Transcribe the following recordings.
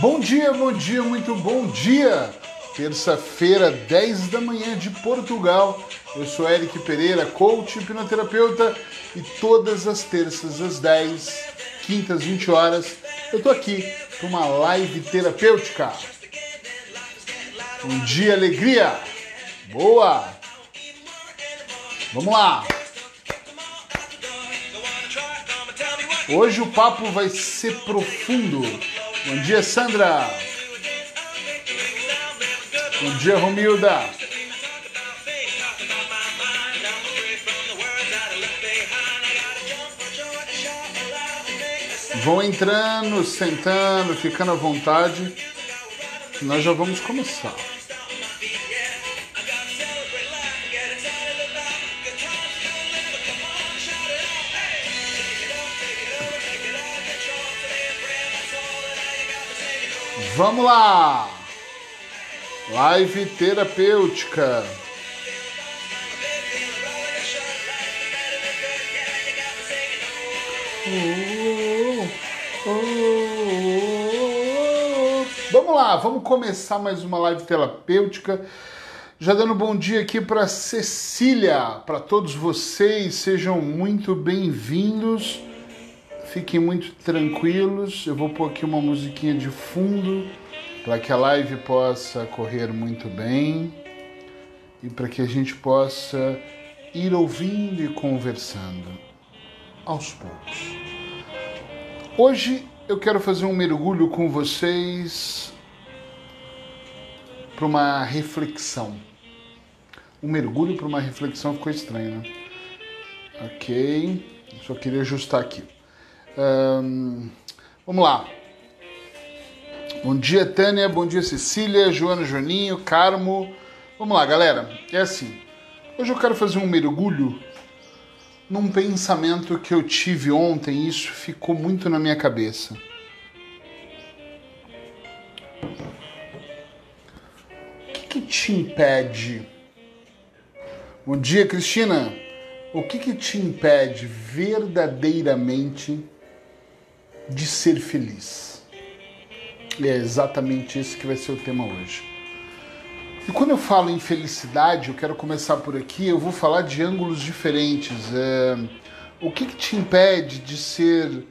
Bom dia, bom dia, muito bom dia! Terça-feira, 10 da manhã de Portugal. Eu sou Eric Pereira, coach, hipnoterapeuta, e todas as terças às 10, quintas, 20 horas, eu tô aqui para uma live terapêutica. Um dia alegria. Boa. Vamos lá. Hoje o papo vai ser profundo. Bom dia, Sandra. Bom dia, Romilda. Vão entrando, sentando, ficando à vontade. Nós já vamos começar. Vamos lá! Live terapêutica. Vamos lá, vamos começar mais uma live terapêutica. Já dando bom dia aqui para Cecília, para todos vocês, sejam muito bem-vindos. Fiquem muito tranquilos. Eu vou pôr aqui uma musiquinha de fundo para que a live possa correr muito bem e para que a gente possa ir ouvindo e conversando aos poucos. Hoje eu quero fazer um mergulho com vocês para uma reflexão. Um mergulho para uma reflexão ficou estranho, né? Ok, só queria ajustar aqui. Um, vamos lá. Bom dia, Tânia. Bom dia, Cecília, Joana, Joaninho, Carmo. Vamos lá, galera. É assim. Hoje eu quero fazer um mergulho num pensamento que eu tive ontem. Isso ficou muito na minha cabeça. O que, que te impede? Bom dia, Cristina. O que, que te impede verdadeiramente de ser feliz. E é exatamente esse que vai ser o tema hoje. E quando eu falo em felicidade, eu quero começar por aqui, eu vou falar de ângulos diferentes. É, o que, que te impede de ser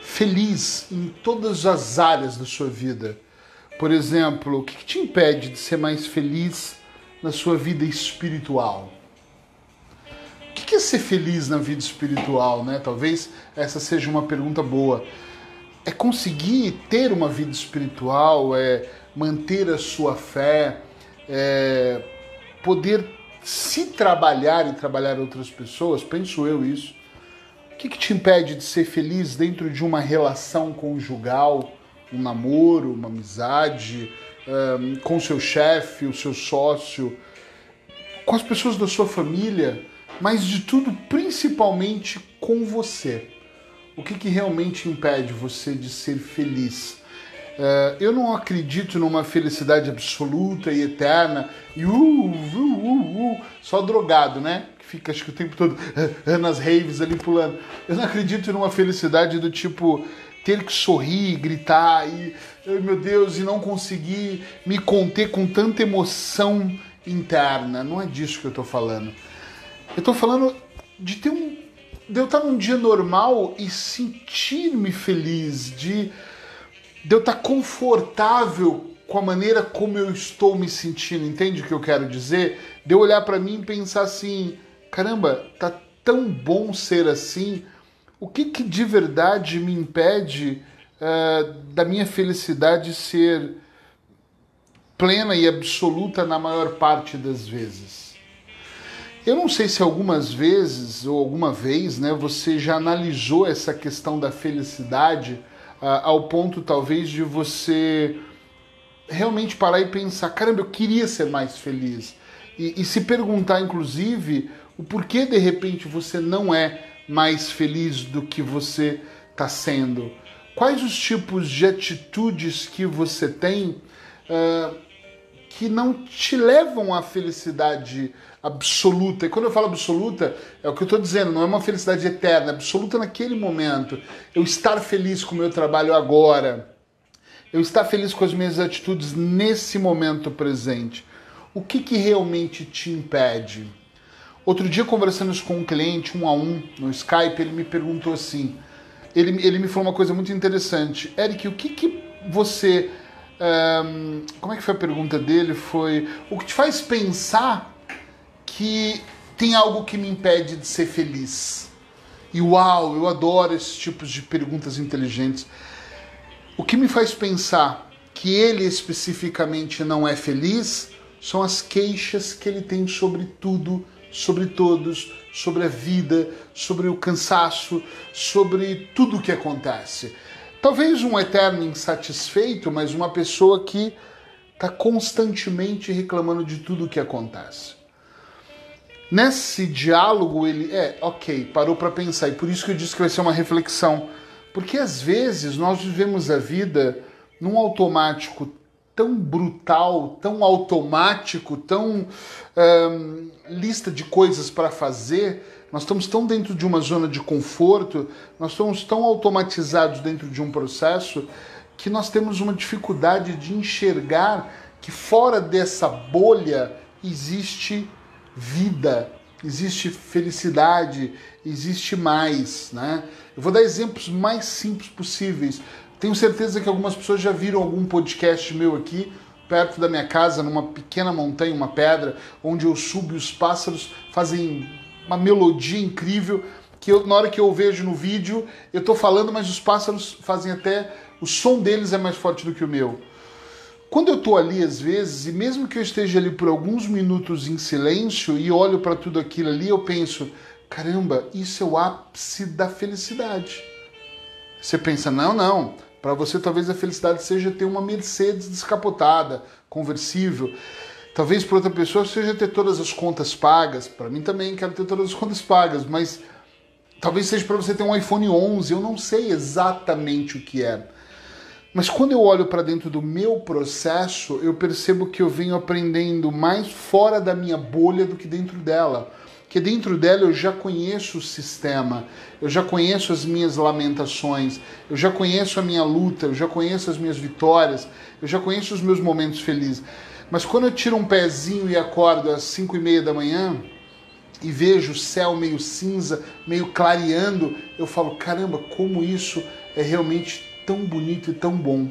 feliz em todas as áreas da sua vida? Por exemplo, o que, que te impede de ser mais feliz na sua vida espiritual? O que é ser feliz na vida espiritual, né? Talvez essa seja uma pergunta boa. É conseguir ter uma vida espiritual, é manter a sua fé, é poder se trabalhar e trabalhar outras pessoas, penso eu isso. O que, que te impede de ser feliz dentro de uma relação conjugal, um namoro, uma amizade, um, com seu chefe, o seu sócio, com as pessoas da sua família? Mas de tudo, principalmente com você. O que, que realmente impede você de ser feliz? Uh, eu não acredito numa felicidade absoluta e eterna e uh, uh, uh, uh, só drogado, né? Que fica acho que o tempo todo uh, nas raves ali pulando. Eu não acredito numa felicidade do tipo ter que sorrir, gritar e, meu Deus, e não conseguir me conter com tanta emoção interna. Não é disso que eu tô falando. Eu tô falando de ter um. de eu estar num dia normal e sentir-me feliz, de, de eu estar confortável com a maneira como eu estou me sentindo, entende o que eu quero dizer? De eu olhar para mim e pensar assim: caramba, tá tão bom ser assim, o que, que de verdade me impede uh, da minha felicidade ser plena e absoluta na maior parte das vezes? Eu não sei se algumas vezes ou alguma vez, né, você já analisou essa questão da felicidade uh, ao ponto talvez de você realmente parar e pensar, caramba, eu queria ser mais feliz. E, e se perguntar, inclusive, o porquê de repente você não é mais feliz do que você está sendo. Quais os tipos de atitudes que você tem uh, que não te levam à felicidade absoluta. E quando eu falo absoluta, é o que eu estou dizendo, não é uma felicidade eterna, é absoluta naquele momento. Eu estar feliz com o meu trabalho agora. eu estar feliz com as minhas atitudes nesse momento presente. O que, que realmente te impede? Outro dia, conversando com um cliente, um a um, no Skype, ele me perguntou assim: ele, ele me falou uma coisa muito interessante. Eric, o que, que você. Como é que foi a pergunta dele? Foi. O que te faz pensar que tem algo que me impede de ser feliz? E uau, eu adoro esses tipos de perguntas inteligentes. O que me faz pensar que ele especificamente não é feliz são as queixas que ele tem sobre tudo, sobre todos, sobre a vida, sobre o cansaço, sobre tudo o que acontece. Talvez um eterno insatisfeito, mas uma pessoa que está constantemente reclamando de tudo o que acontece. Nesse diálogo, ele é, ok, parou para pensar, e por isso que eu disse que vai ser uma reflexão. Porque às vezes nós vivemos a vida num automático tão brutal, tão automático, tão lista de coisas para fazer, nós estamos tão dentro de uma zona de conforto, nós estamos tão automatizados dentro de um processo que nós temos uma dificuldade de enxergar que fora dessa bolha existe vida, existe felicidade, existe mais, né? Eu vou dar exemplos mais simples possíveis. Tenho certeza que algumas pessoas já viram algum podcast meu aqui, perto da minha casa, numa pequena montanha, uma pedra, onde eu subo e os pássaros fazem uma melodia incrível que eu, na hora que eu vejo no vídeo, eu estou falando, mas os pássaros fazem até. O som deles é mais forte do que o meu. Quando eu estou ali, às vezes, e mesmo que eu esteja ali por alguns minutos em silêncio e olho para tudo aquilo ali, eu penso: Caramba, isso é o ápice da felicidade. Você pensa, não, não. Para você, talvez a felicidade seja ter uma Mercedes descapotada, conversível. Talvez para outra pessoa seja ter todas as contas pagas. Para mim também quero ter todas as contas pagas, mas talvez seja para você ter um iPhone 11. Eu não sei exatamente o que é. Mas quando eu olho para dentro do meu processo, eu percebo que eu venho aprendendo mais fora da minha bolha do que dentro dela que dentro dela eu já conheço o sistema, eu já conheço as minhas lamentações, eu já conheço a minha luta, eu já conheço as minhas vitórias, eu já conheço os meus momentos felizes. Mas quando eu tiro um pezinho e acordo às 5 e meia da manhã e vejo o céu meio cinza, meio clareando, eu falo: caramba, como isso é realmente tão bonito e tão bom.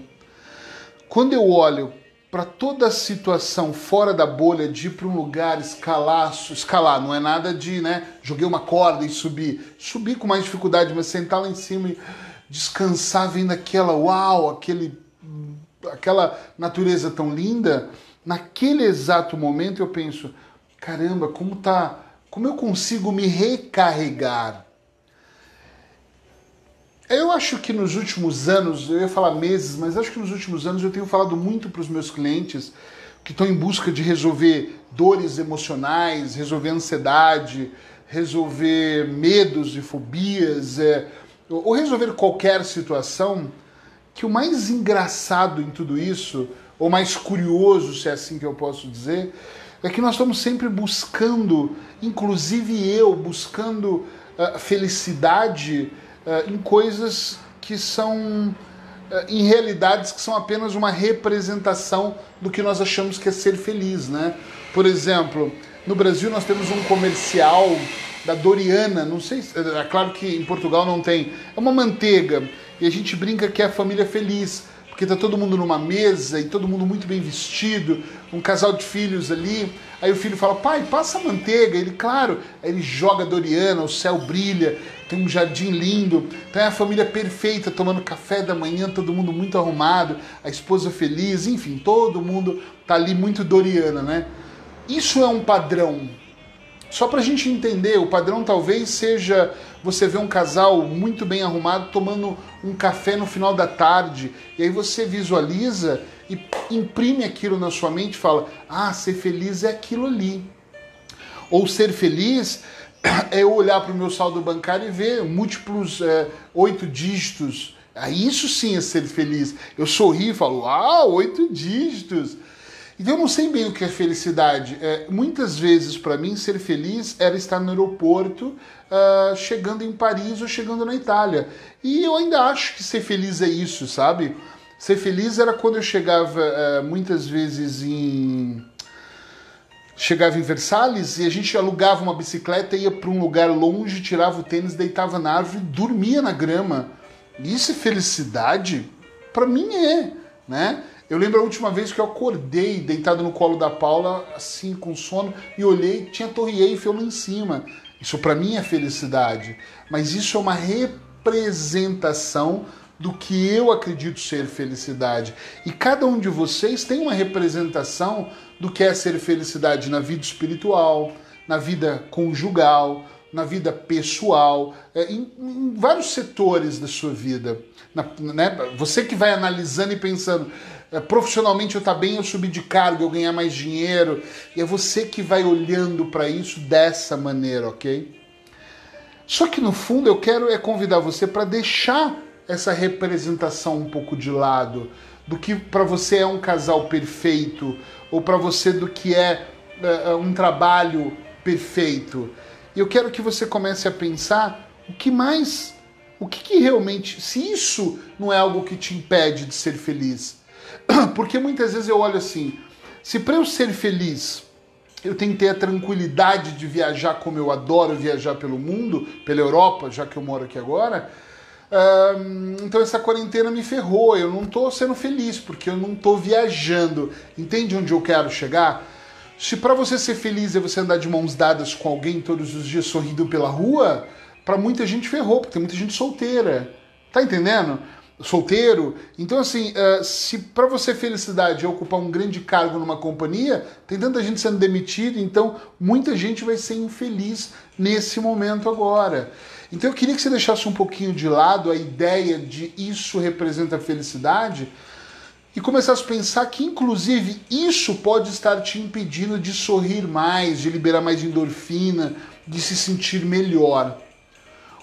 Quando eu olho para toda a situação fora da bolha de ir para um lugar escalar, escalar, não é nada de, né, joguei uma corda e subir, subir com mais dificuldade, mas sentar lá em cima e descansar vendo aquela, uau, aquele, aquela natureza tão linda, naquele exato momento eu penso, caramba, como tá, como eu consigo me recarregar? Eu acho que nos últimos anos, eu ia falar meses, mas acho que nos últimos anos eu tenho falado muito para os meus clientes que estão em busca de resolver dores emocionais, resolver ansiedade, resolver medos e fobias, é, ou resolver qualquer situação, que o mais engraçado em tudo isso, ou mais curioso, se é assim que eu posso dizer, é que nós estamos sempre buscando, inclusive eu, buscando uh, felicidade uh, em coisas que são uh, em realidades que são apenas uma representação do que nós achamos que é ser feliz, né? Por exemplo, no Brasil nós temos um comercial da Doriana, não sei, é claro que em Portugal não tem, é uma manteiga e a gente brinca que é a família feliz porque tá todo mundo numa mesa e todo mundo muito bem vestido, um casal de filhos ali. Aí o filho fala: "Pai, passa manteiga". Ele, claro. Aí ele joga Doriana, o céu brilha, tem um jardim lindo. Então é a família perfeita tomando café da manhã, todo mundo muito arrumado, a esposa feliz, enfim, todo mundo tá ali muito Doriana, né? Isso é um padrão só para a gente entender, o padrão talvez seja você ver um casal muito bem arrumado tomando um café no final da tarde, e aí você visualiza e imprime aquilo na sua mente e fala: ah, ser feliz é aquilo ali. Ou ser feliz é eu olhar para o meu saldo bancário e ver múltiplos é, oito dígitos. Isso sim é ser feliz. Eu sorri e falo: ah, oito dígitos. Então eu não sei bem o que é felicidade. É, muitas vezes, para mim, ser feliz era estar no aeroporto, uh, chegando em Paris ou chegando na Itália. E eu ainda acho que ser feliz é isso, sabe? Ser feliz era quando eu chegava uh, muitas vezes em chegava em Versalhes e a gente alugava uma bicicleta, ia para um lugar longe, tirava o tênis, deitava na árvore, dormia na grama. Isso é felicidade? Para mim é, né? Eu lembro a última vez que eu acordei deitado no colo da Paula, assim, com sono, e olhei, tinha Torre Eiffel lá em cima. Isso para mim é felicidade. Mas isso é uma representação do que eu acredito ser felicidade. E cada um de vocês tem uma representação do que é ser felicidade na vida espiritual, na vida conjugal, na vida pessoal, é, em, em vários setores da sua vida. Na, né? Você que vai analisando e pensando, é, profissionalmente eu tá bem, eu subir de cargo, eu ganhar mais dinheiro, e é você que vai olhando para isso dessa maneira, ok? Só que no fundo eu quero é convidar você para deixar essa representação um pouco de lado do que para você é um casal perfeito ou para você do que é uh, um trabalho perfeito. Eu quero que você comece a pensar o que mais, o que, que realmente, se isso não é algo que te impede de ser feliz. Porque muitas vezes eu olho assim, se para eu ser feliz eu tenho que ter a tranquilidade de viajar como eu adoro viajar pelo mundo, pela Europa, já que eu moro aqui agora, então essa quarentena me ferrou, eu não estou sendo feliz porque eu não estou viajando. Entende onde eu quero chegar? Se para você ser feliz é você andar de mãos dadas com alguém todos os dias sorrindo pela rua, para muita gente ferrou, porque tem muita gente solteira. Tá entendendo? Solteiro. Então, assim, uh, se para você felicidade é ocupar um grande cargo numa companhia, tem tanta gente sendo demitida, então muita gente vai ser infeliz nesse momento agora. Então eu queria que você deixasse um pouquinho de lado a ideia de isso representa felicidade e começasse a pensar que, inclusive, isso pode estar te impedindo de sorrir mais, de liberar mais endorfina, de se sentir melhor.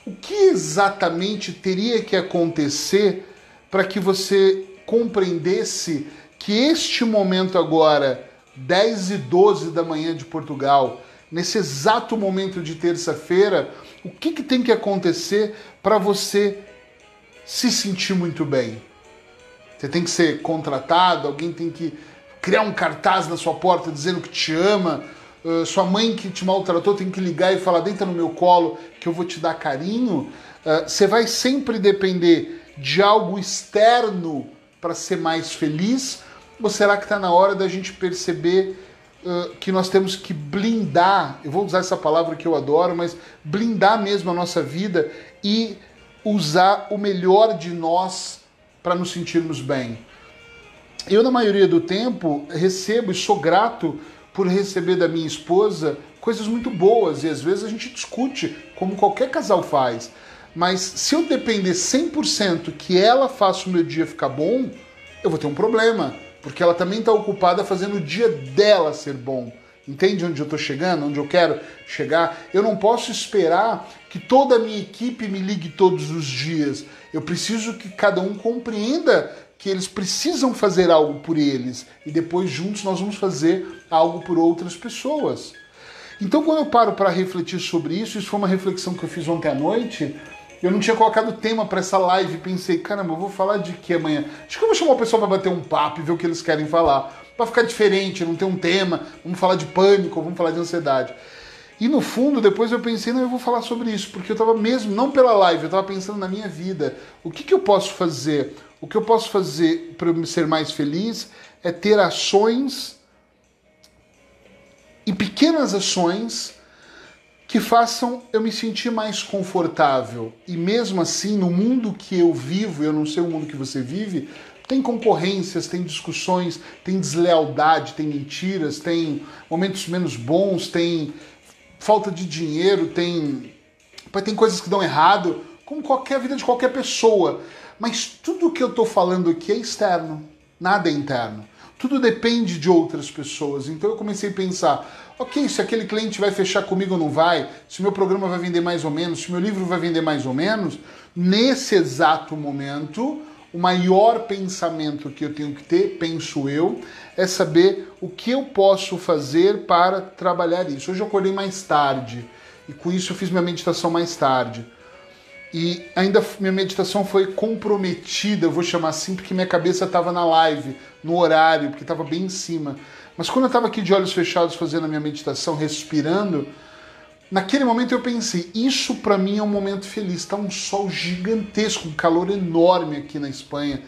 O que exatamente teria que acontecer para que você compreendesse que este momento agora, 10 e 12 da manhã de Portugal, nesse exato momento de terça-feira, o que, que tem que acontecer para você se sentir muito bem? Você tem que ser contratado, alguém tem que criar um cartaz na sua porta dizendo que te ama, uh, sua mãe que te maltratou tem que ligar e falar: deita no meu colo que eu vou te dar carinho. Uh, você vai sempre depender de algo externo para ser mais feliz? Ou será que está na hora da gente perceber que nós temos que blindar, eu vou usar essa palavra que eu adoro, mas blindar mesmo a nossa vida e usar o melhor de nós para nos sentirmos bem. Eu, na maioria do tempo, recebo e sou grato por receber da minha esposa coisas muito boas e às vezes a gente discute, como qualquer casal faz. Mas se eu depender 100% que ela faça o meu dia ficar bom, eu vou ter um problema porque ela também está ocupada fazendo o dia dela ser bom. Entende onde eu estou chegando, onde eu quero chegar? Eu não posso esperar que toda a minha equipe me ligue todos os dias. Eu preciso que cada um compreenda que eles precisam fazer algo por eles e depois juntos nós vamos fazer algo por outras pessoas. Então, quando eu paro para refletir sobre isso, isso foi uma reflexão que eu fiz ontem à noite. Eu não tinha colocado tema para essa live. Pensei, caramba, eu vou falar de que amanhã? Acho que eu vou chamar o pessoal para bater um papo e ver o que eles querem falar. Para ficar diferente, não ter um tema. Vamos falar de pânico, vamos falar de ansiedade. E no fundo, depois eu pensei, não, eu vou falar sobre isso, porque eu estava mesmo, não pela live, eu estava pensando na minha vida. O que, que eu posso fazer? O que eu posso fazer para eu ser mais feliz é ter ações e pequenas ações que façam eu me sentir mais confortável. E mesmo assim, no mundo que eu vivo, eu não sei o mundo que você vive, tem concorrências, tem discussões, tem deslealdade, tem mentiras, tem momentos menos bons, tem falta de dinheiro, tem tem coisas que dão errado, como qualquer vida de qualquer pessoa. Mas tudo que eu estou falando aqui é externo, nada é interno. Tudo depende de outras pessoas. Então eu comecei a pensar, Ok, se aquele cliente vai fechar comigo ou não vai, se meu programa vai vender mais ou menos, se meu livro vai vender mais ou menos, nesse exato momento, o maior pensamento que eu tenho que ter, penso eu, é saber o que eu posso fazer para trabalhar isso. Hoje eu acordei mais tarde e com isso eu fiz minha meditação mais tarde. E ainda minha meditação foi comprometida, eu vou chamar assim, porque minha cabeça estava na live, no horário, porque estava bem em cima. Mas quando eu estava aqui de olhos fechados fazendo a minha meditação, respirando, naquele momento eu pensei: isso para mim é um momento feliz. Está um sol gigantesco, um calor enorme aqui na Espanha.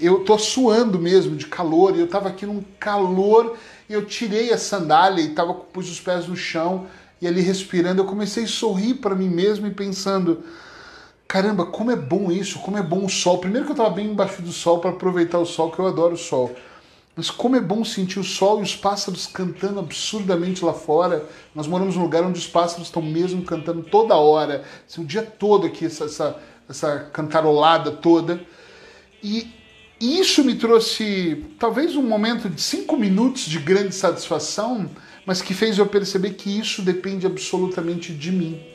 Eu tô suando mesmo de calor, e eu estava aqui num calor, e eu tirei a sandália e tava, pus os pés no chão, e ali respirando, eu comecei a sorrir para mim mesmo e pensando caramba, como é bom isso, como é bom o sol. Primeiro que eu estava bem embaixo do sol para aproveitar o sol, que eu adoro o sol. Mas como é bom sentir o sol e os pássaros cantando absurdamente lá fora. Nós moramos num lugar onde os pássaros estão mesmo cantando toda hora, assim, o dia todo aqui, essa, essa, essa cantarolada toda. E isso me trouxe talvez um momento de cinco minutos de grande satisfação, mas que fez eu perceber que isso depende absolutamente de mim.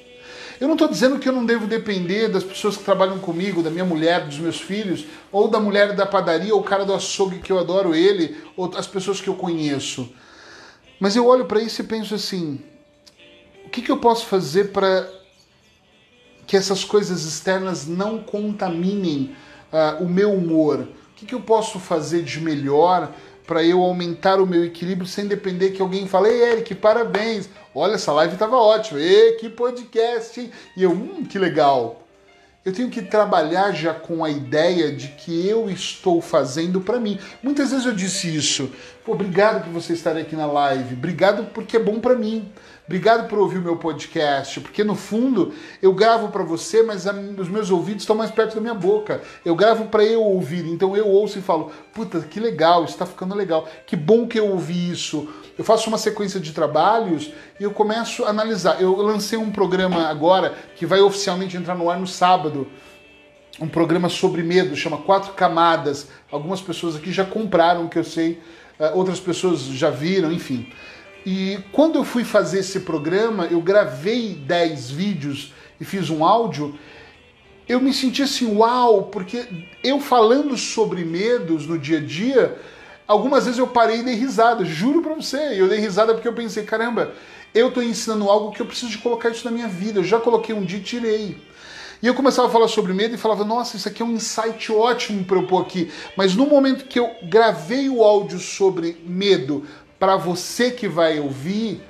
Eu não estou dizendo que eu não devo depender das pessoas que trabalham comigo, da minha mulher, dos meus filhos, ou da mulher da padaria, ou o cara do açougue que eu adoro ele, ou as pessoas que eu conheço. Mas eu olho para isso e penso assim: o que, que eu posso fazer para que essas coisas externas não contaminem uh, o meu humor? O que, que eu posso fazer de melhor para eu aumentar o meu equilíbrio sem depender que alguém fale, Ei, Eric, parabéns, olha, essa live estava ótima, Ei, que podcast, hein? E eu, hum, que legal. Eu tenho que trabalhar já com a ideia de que eu estou fazendo para mim. Muitas vezes eu disse isso. Pô, obrigado por você estar aqui na live. Obrigado porque é bom para mim. Obrigado por ouvir o meu podcast, porque no fundo eu gravo para você, mas a, os meus ouvidos estão mais perto da minha boca. Eu gravo para eu ouvir, então eu ouço e falo: puta, que legal, está ficando legal. Que bom que eu ouvi isso. Eu faço uma sequência de trabalhos e eu começo a analisar. Eu lancei um programa agora que vai oficialmente entrar no ar no sábado um programa sobre medo, chama Quatro Camadas. Algumas pessoas aqui já compraram, que eu sei, eh, outras pessoas já viram, enfim. E quando eu fui fazer esse programa, eu gravei 10 vídeos e fiz um áudio. Eu me senti assim, uau, porque eu falando sobre medos no dia a dia, algumas vezes eu parei e dei risada, juro pra você. Eu dei risada porque eu pensei, caramba, eu tô ensinando algo que eu preciso de colocar isso na minha vida. Eu já coloquei um dia e tirei. E eu começava a falar sobre medo e falava, nossa, isso aqui é um insight ótimo para eu pôr aqui. Mas no momento que eu gravei o áudio sobre medo para você que vai ouvir,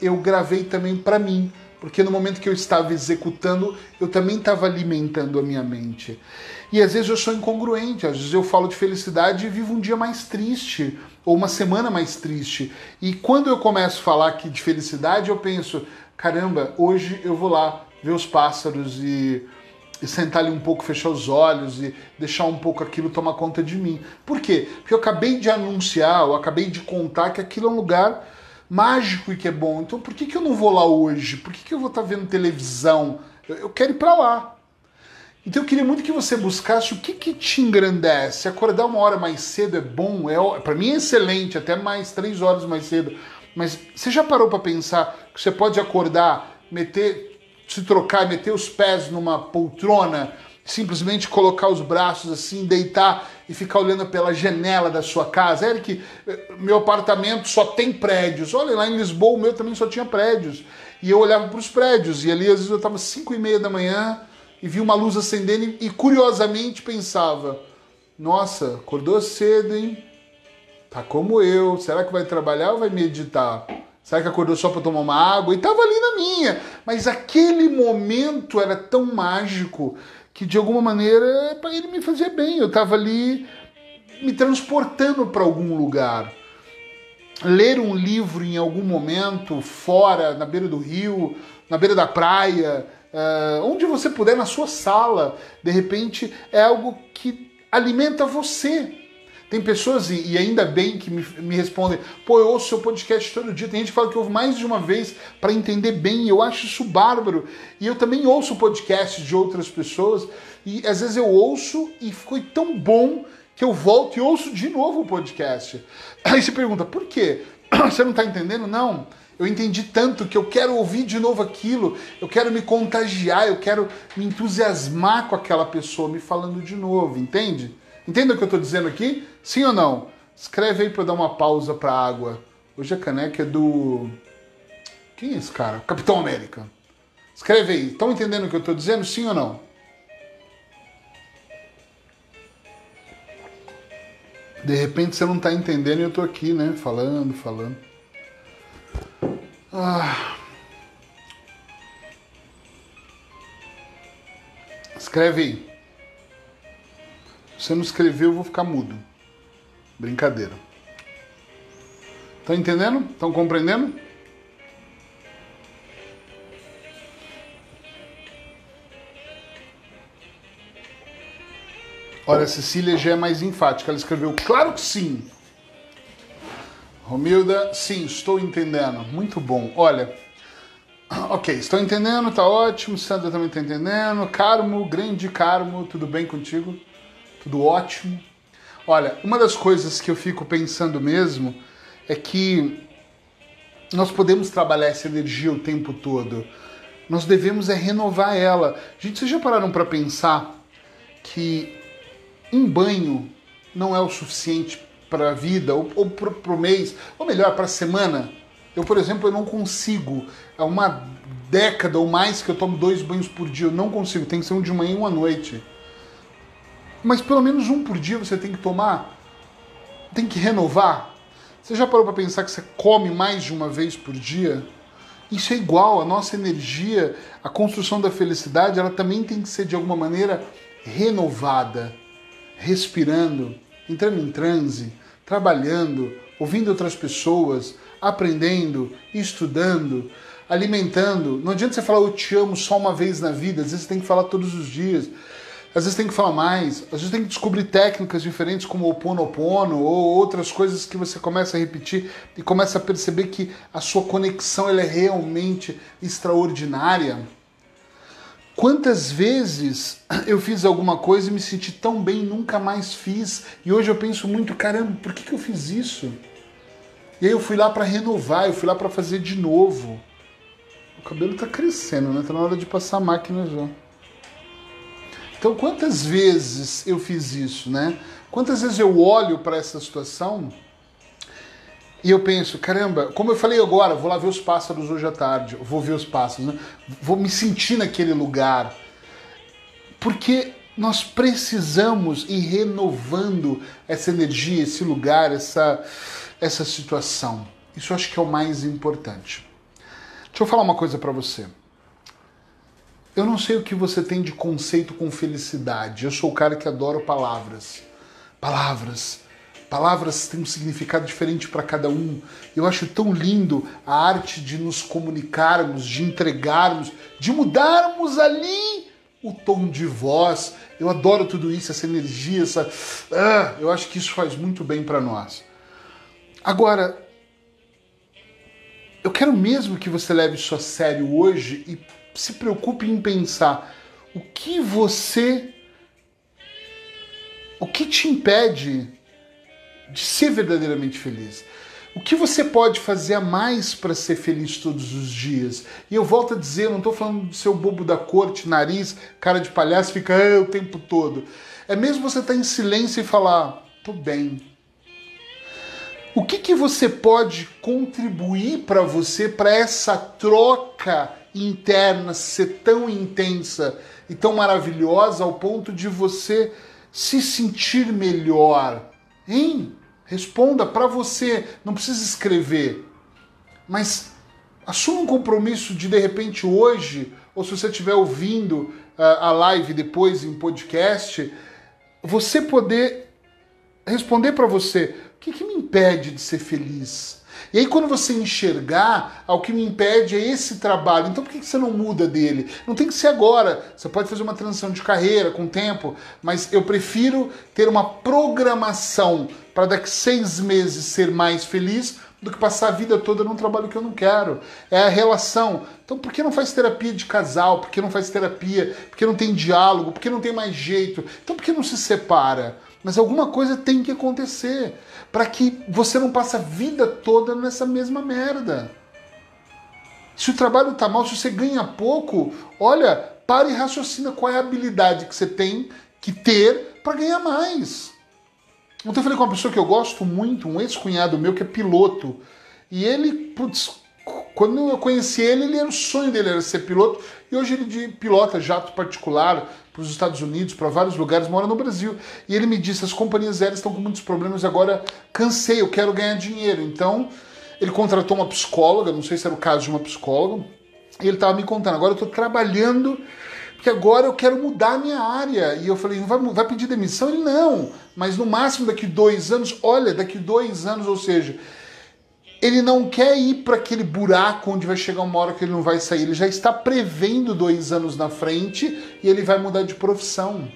eu gravei também para mim, porque no momento que eu estava executando, eu também estava alimentando a minha mente. E às vezes eu sou incongruente, às vezes eu falo de felicidade e vivo um dia mais triste, ou uma semana mais triste. E quando eu começo a falar aqui de felicidade, eu penso: caramba, hoje eu vou lá ver os pássaros e e sentar ali um pouco, fechar os olhos e deixar um pouco aquilo tomar conta de mim. Por quê? Porque eu acabei de anunciar, eu acabei de contar que aquilo é um lugar mágico e que é bom. Então por que, que eu não vou lá hoje? Por que, que eu vou estar vendo televisão? Eu, eu quero ir para lá. Então eu queria muito que você buscasse o que, que te engrandece. Acordar uma hora mais cedo é bom, é, para mim é excelente, até mais três horas mais cedo. Mas você já parou para pensar que você pode acordar, meter se trocar, meter os pés numa poltrona, simplesmente colocar os braços assim, deitar e ficar olhando pela janela da sua casa. Eric, meu apartamento só tem prédios. Olha, lá em Lisboa o meu também só tinha prédios. E eu olhava para os prédios, e ali às vezes eu estava 5 e meia da manhã e vi uma luz acendendo e curiosamente pensava, nossa, acordou cedo, hein? Tá como eu, será que vai trabalhar ou vai meditar? Será que acordou só para tomar uma água? E tava ali na minha. Mas aquele momento era tão mágico que de alguma maneira ele me fazia bem. Eu tava ali me transportando para algum lugar. Ler um livro em algum momento, fora, na beira do rio, na beira da praia, uh, onde você puder, na sua sala, de repente é algo que alimenta você. Tem pessoas, e ainda bem que me, me respondem, pô, eu ouço seu podcast todo dia. Tem gente que fala que ouve mais de uma vez para entender bem, e eu acho isso bárbaro. E eu também ouço podcasts de outras pessoas, e às vezes eu ouço e foi tão bom que eu volto e ouço de novo o podcast. Aí você pergunta, por quê? Você não está entendendo? Não. Eu entendi tanto que eu quero ouvir de novo aquilo, eu quero me contagiar, eu quero me entusiasmar com aquela pessoa me falando de novo, entende? Entenda o que eu estou dizendo aqui? Sim ou não? Escreve aí pra eu dar uma pausa pra água. Hoje a caneca é do. Quem é esse cara? Capitão América. Escreve aí. Estão entendendo o que eu tô dizendo? Sim ou não? De repente você não tá entendendo e eu tô aqui, né? Falando, falando. Ah. Escreve aí. Se você não escrever, eu vou ficar mudo. Brincadeira. Estão entendendo? Estão compreendendo? Olha, a Cecília já é mais enfática. Ela escreveu, claro que sim. Romilda, sim, estou entendendo. Muito bom. Olha, ok, estou entendendo, tá ótimo. Sandra também está entendendo. Carmo, grande Carmo, tudo bem contigo? Tudo ótimo. Olha, uma das coisas que eu fico pensando mesmo é que nós podemos trabalhar essa energia o tempo todo. Nós devemos é renovar ela. Gente, vocês já pararam para pensar que um banho não é o suficiente para a vida ou, ou para o mês, ou melhor, para a semana. Eu, por exemplo, eu não consigo. É uma década ou mais que eu tomo dois banhos por dia. Eu não consigo. Tem que ser um de manhã e um à noite. Mas pelo menos um por dia você tem que tomar. Tem que renovar. Você já parou para pensar que você come mais de uma vez por dia? Isso é igual. A nossa energia, a construção da felicidade, ela também tem que ser de alguma maneira renovada respirando, entrando em transe, trabalhando, ouvindo outras pessoas, aprendendo, estudando, alimentando. Não adianta você falar eu te amo só uma vez na vida, às vezes você tem que falar todos os dias. Às vezes tem que falar mais, às vezes tem que descobrir técnicas diferentes como o Ponopono ou outras coisas que você começa a repetir e começa a perceber que a sua conexão ela é realmente extraordinária. Quantas vezes eu fiz alguma coisa e me senti tão bem, nunca mais fiz, e hoje eu penso muito, caramba, por que, que eu fiz isso? E aí eu fui lá para renovar, eu fui lá para fazer de novo. O cabelo tá crescendo, né? Tá na hora de passar a máquina já. Então, quantas vezes eu fiz isso, né? Quantas vezes eu olho para essa situação e eu penso, caramba, como eu falei agora, vou lá ver os pássaros hoje à tarde, vou ver os pássaros, né? vou me sentir naquele lugar. Porque nós precisamos ir renovando essa energia, esse lugar, essa, essa situação. Isso acho que é o mais importante. Deixa eu falar uma coisa para você. Eu não sei o que você tem de conceito com felicidade. Eu sou o cara que adoro palavras. Palavras Palavras têm um significado diferente para cada um. Eu acho tão lindo a arte de nos comunicarmos, de entregarmos, de mudarmos ali o tom de voz. Eu adoro tudo isso, essa energia, essa. Ah, eu acho que isso faz muito bem para nós. Agora, eu quero mesmo que você leve isso a sério hoje e se preocupe em pensar o que você. O que te impede de ser verdadeiramente feliz. O que você pode fazer a mais para ser feliz todos os dias? E eu volto a dizer, não estou falando de ser o bobo da corte, nariz, cara de palhaço, fica ah, o tempo todo. É mesmo você estar tá em silêncio e falar, tô bem. O que, que você pode contribuir para você, para essa troca interna ser tão intensa e tão maravilhosa ao ponto de você se sentir melhor? Hein? Responda para você, não precisa escrever. Mas assuma um compromisso de de repente hoje, ou se você estiver ouvindo uh, a live depois em podcast, você poder responder para você: o que, que me impede de ser feliz? E aí, quando você enxergar, ao que me impede é esse trabalho. Então, por que você não muda dele? Não tem que ser agora. Você pode fazer uma transição de carreira com o tempo, mas eu prefiro ter uma programação para daqui seis meses ser mais feliz do que passar a vida toda num trabalho que eu não quero. É a relação. Então, por que não faz terapia de casal? Por que não faz terapia? Por que não tem diálogo? Por que não tem mais jeito? Então, por que não se separa? Mas alguma coisa tem que acontecer para que você não passe a vida toda nessa mesma merda. Se o trabalho tá mal, se você ganha pouco, olha, pare e raciocina qual é a habilidade que você tem que ter para ganhar mais. Ontem eu falei com uma pessoa que eu gosto muito, um ex-cunhado meu que é piloto. E ele, putz, quando eu conheci ele, ele era o sonho dele era ser piloto e hoje ele de pilota jato particular para os Estados Unidos, para vários lugares, mora no Brasil. E ele me disse: as companhias aéreas estão com muitos problemas, agora cansei, eu quero ganhar dinheiro. Então ele contratou uma psicóloga, não sei se era o caso de uma psicóloga, e ele estava me contando: agora eu estou trabalhando porque agora eu quero mudar a minha área. E eu falei, vai, vai pedir demissão? Ele, não, mas no máximo daqui dois anos, olha, daqui dois anos, ou seja, ele não quer ir para aquele buraco onde vai chegar uma hora que ele não vai sair. Ele já está prevendo dois anos na frente e ele vai mudar de profissão.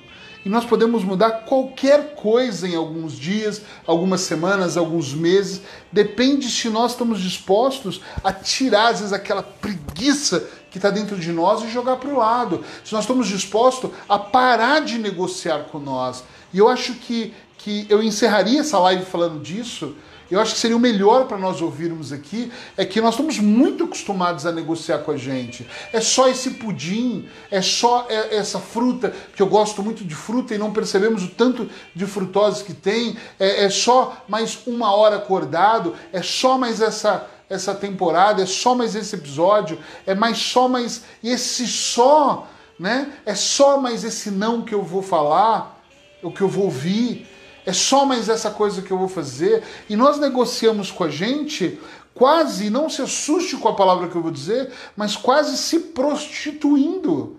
E nós podemos mudar qualquer coisa em alguns dias, algumas semanas, alguns meses. Depende se nós estamos dispostos a tirar, às vezes, aquela preguiça que está dentro de nós e jogar para o lado. Se nós estamos dispostos a parar de negociar com nós. E eu acho que, que eu encerraria essa live falando disso eu acho que seria o melhor para nós ouvirmos aqui é que nós estamos muito acostumados a negociar com a gente. É só esse pudim, é só essa fruta, que eu gosto muito de fruta e não percebemos o tanto de frutose que tem, é, é só mais uma hora acordado, é só mais essa essa temporada, é só mais esse episódio, é mais só mais esse só, né? É só mais esse não que eu vou falar, o que eu vou ouvir. É só mais essa coisa que eu vou fazer. E nós negociamos com a gente quase, não se assuste com a palavra que eu vou dizer, mas quase se prostituindo.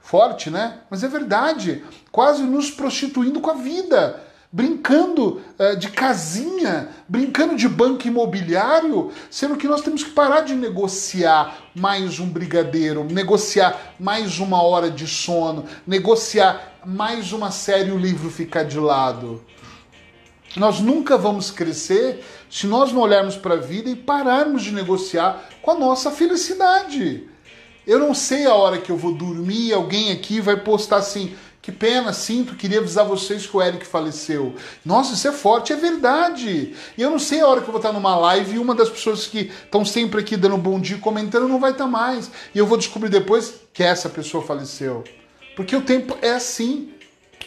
Forte, né? Mas é verdade. Quase nos prostituindo com a vida. Brincando uh, de casinha, brincando de banco imobiliário, sendo que nós temos que parar de negociar mais um brigadeiro, negociar mais uma hora de sono, negociar mais uma série e o livro ficar de lado. Nós nunca vamos crescer se nós não olharmos para a vida e pararmos de negociar com a nossa felicidade. Eu não sei a hora que eu vou dormir, alguém aqui vai postar assim: que pena, sinto, queria avisar vocês que o Eric faleceu. Nossa, isso é forte, é verdade. E eu não sei a hora que eu vou estar numa live e uma das pessoas que estão sempre aqui dando bom dia comentando não vai estar mais. E eu vou descobrir depois que essa pessoa faleceu. Porque o tempo é assim.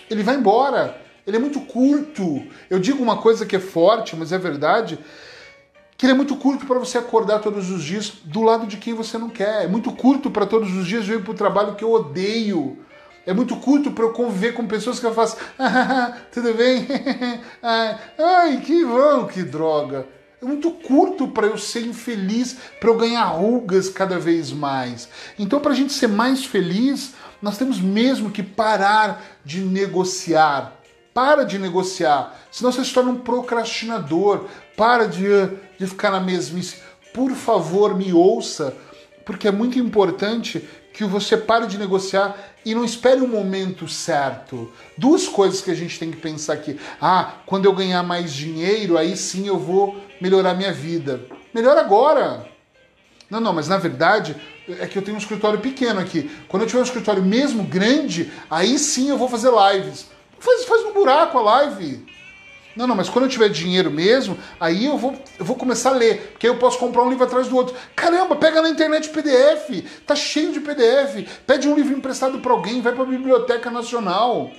Ele vai embora. Ele é muito curto. Eu digo uma coisa que é forte, mas é verdade. Que ele é muito curto para você acordar todos os dias do lado de quem você não quer. É muito curto para todos os dias eu ir para o trabalho que eu odeio. É muito curto para eu conviver com pessoas que eu faço. Ah, tudo bem? Ai, que bom, que droga. É muito curto para eu ser infeliz, para eu ganhar rugas cada vez mais. Então, para a gente ser mais feliz, nós temos mesmo que parar de negociar. Para de negociar, senão você se torna um procrastinador. Para de, de ficar na mesmice. Por favor, me ouça, porque é muito importante que você pare de negociar e não espere o momento certo. Duas coisas que a gente tem que pensar aqui. Ah, quando eu ganhar mais dinheiro, aí sim eu vou melhorar minha vida. Melhor agora. Não, não, mas na verdade é que eu tenho um escritório pequeno aqui. Quando eu tiver um escritório mesmo grande, aí sim eu vou fazer lives. Faz, faz um buraco a live. Não, não, mas quando eu tiver dinheiro mesmo, aí eu vou, eu vou começar a ler, porque aí eu posso comprar um livro atrás do outro. Caramba, pega na internet PDF, tá cheio de PDF. Pede um livro emprestado para alguém, vai para a Biblioteca Nacional.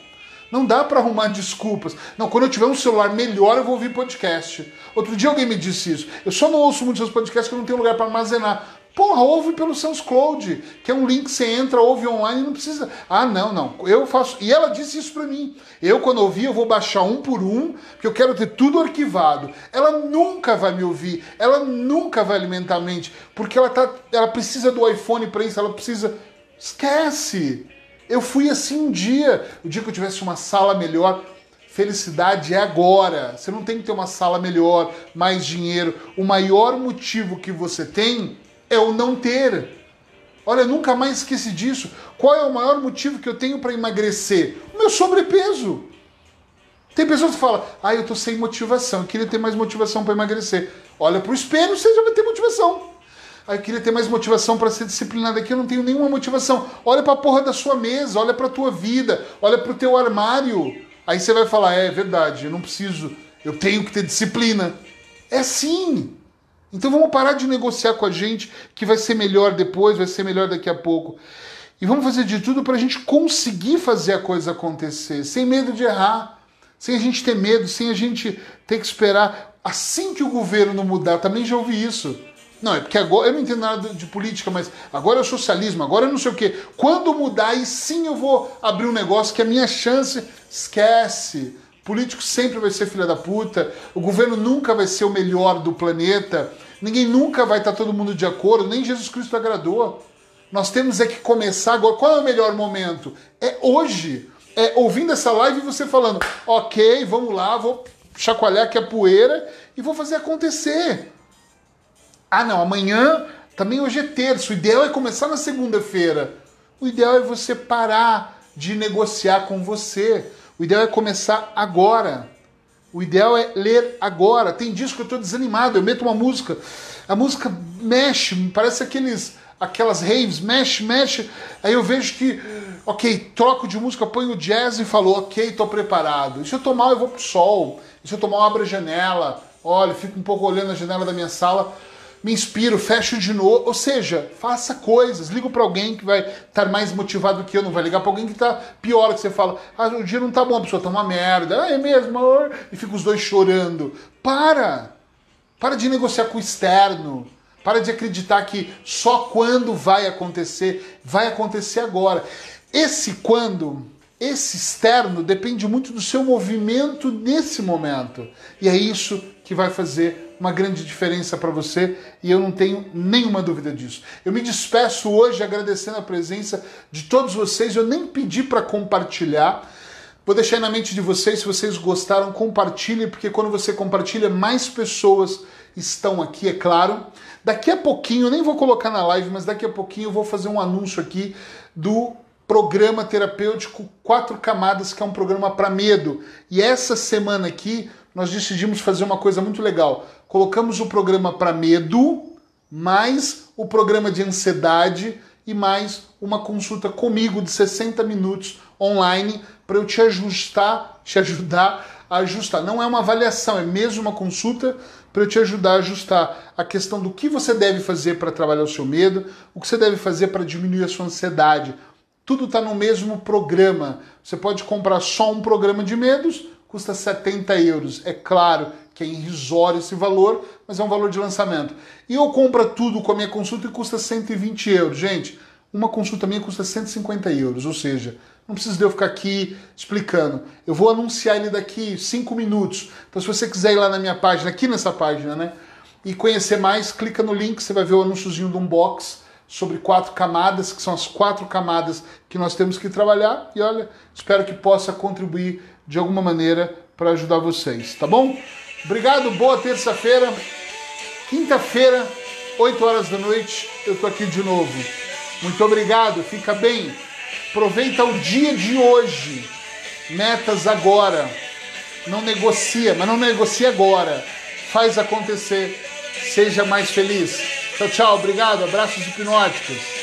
Não dá para arrumar desculpas. Não, quando eu tiver um celular melhor, eu vou ouvir podcast. Outro dia alguém me disse isso. Eu só não ouço muitos seus podcasts porque eu não tenho lugar para armazenar. Porra, ouve pelo SoundCloud, que é um link que você entra, ouve online, não precisa. Ah, não, não. Eu faço. E ela disse isso para mim. Eu, quando ouvir, eu vou baixar um por um, porque eu quero ter tudo arquivado. Ela nunca vai me ouvir, ela nunca vai alimentar a mente, porque ela, tá, ela precisa do iPhone para isso, ela precisa. Esquece! Eu fui assim um dia, o dia que eu tivesse uma sala melhor. Felicidade é agora. Você não tem que ter uma sala melhor, mais dinheiro. O maior motivo que você tem é o não ter. Olha, nunca mais esqueci disso. Qual é o maior motivo que eu tenho para emagrecer? O meu sobrepeso. Tem pessoas que falam, ah, eu tô sem motivação, eu queria ter mais motivação para emagrecer. Olha pro espelho, você já vai ter motivação. Ah, eu queria ter mais motivação para ser disciplinado aqui, eu não tenho nenhuma motivação. Olha para a porra da sua mesa, olha para a tua vida, olha para o teu armário. Aí você vai falar, é, é verdade, eu não preciso, eu tenho que ter disciplina. É assim. Então vamos parar de negociar com a gente que vai ser melhor depois, vai ser melhor daqui a pouco. E vamos fazer de tudo para a gente conseguir fazer a coisa acontecer, sem medo de errar, sem a gente ter medo, sem a gente ter que esperar assim que o governo mudar. Também já ouvi isso. Não, é porque agora eu não entendo nada de política, mas agora é socialismo, agora é não sei o quê. Quando mudar, aí sim eu vou abrir um negócio que a minha chance esquece. Político sempre vai ser filha da puta, o governo nunca vai ser o melhor do planeta, ninguém nunca vai estar todo mundo de acordo, nem Jesus Cristo agradou. Nós temos é que começar agora. Qual é o melhor momento? É hoje. É ouvindo essa live e você falando, ok, vamos lá, vou chacoalhar aqui a poeira e vou fazer acontecer. Ah, não, amanhã, também hoje é terça, o ideal é começar na segunda-feira. O ideal é você parar de negociar com você. O ideal é começar agora. O ideal é ler agora. Tem dias que eu estou desanimado, eu meto uma música, a música mexe, parece aqueles aquelas raves, mexe, mexe. Aí eu vejo que, ok, troco de música, ponho jazz e falo, ok, estou preparado. E se eu tomar, eu vou pro sol. E se eu tomar, eu abro a janela, olho, fico um pouco olhando a janela da minha sala me inspiro, fecho de novo. Ou seja, faça coisas. Ligo para alguém que vai estar mais motivado que eu, não vai ligar para alguém que está pior, que você fala, ah, o dia não tá bom, a pessoa tá uma merda. Ah, é mesmo, amor? E fica os dois chorando. Para! Para de negociar com o externo. Para de acreditar que só quando vai acontecer, vai acontecer agora. Esse quando, esse externo depende muito do seu movimento nesse momento. E é isso que vai fazer uma grande diferença para você e eu não tenho nenhuma dúvida disso. Eu me despeço hoje agradecendo a presença de todos vocês. Eu nem pedi para compartilhar. Vou deixar na mente de vocês, se vocês gostaram, compartilhem, porque quando você compartilha, mais pessoas estão aqui, é claro. Daqui a pouquinho, nem vou colocar na live, mas daqui a pouquinho eu vou fazer um anúncio aqui do programa terapêutico Quatro Camadas, que é um programa para medo. E essa semana aqui nós decidimos fazer uma coisa muito legal. Colocamos o programa para medo, mais o programa de ansiedade e mais uma consulta comigo de 60 minutos online para eu te ajustar, te ajudar a ajustar. Não é uma avaliação, é mesmo uma consulta para eu te ajudar a ajustar a questão do que você deve fazer para trabalhar o seu medo, o que você deve fazer para diminuir a sua ansiedade. Tudo está no mesmo programa. Você pode comprar só um programa de medos custa 70 euros. É claro que é irrisório esse valor, mas é um valor de lançamento. E eu compro tudo com a minha consulta e custa 120 euros. Gente, uma consulta minha custa 150 euros, ou seja, não precisa de eu ficar aqui explicando. Eu vou anunciar ele daqui 5 minutos. Então, se você quiser ir lá na minha página, aqui nessa página, né? E conhecer mais, clica no link, você vai ver o anúnciozinho de um box sobre quatro camadas, que são as quatro camadas que nós temos que trabalhar. E olha, espero que possa contribuir de alguma maneira para ajudar vocês, tá bom? Obrigado, boa terça-feira. Quinta-feira, 8 horas da noite, eu tô aqui de novo. Muito obrigado, fica bem. Aproveita o dia de hoje. Metas agora. Não negocia, mas não negocia agora. Faz acontecer. Seja mais feliz. Tchau, tchau. Obrigado. Abraços hipnóticos.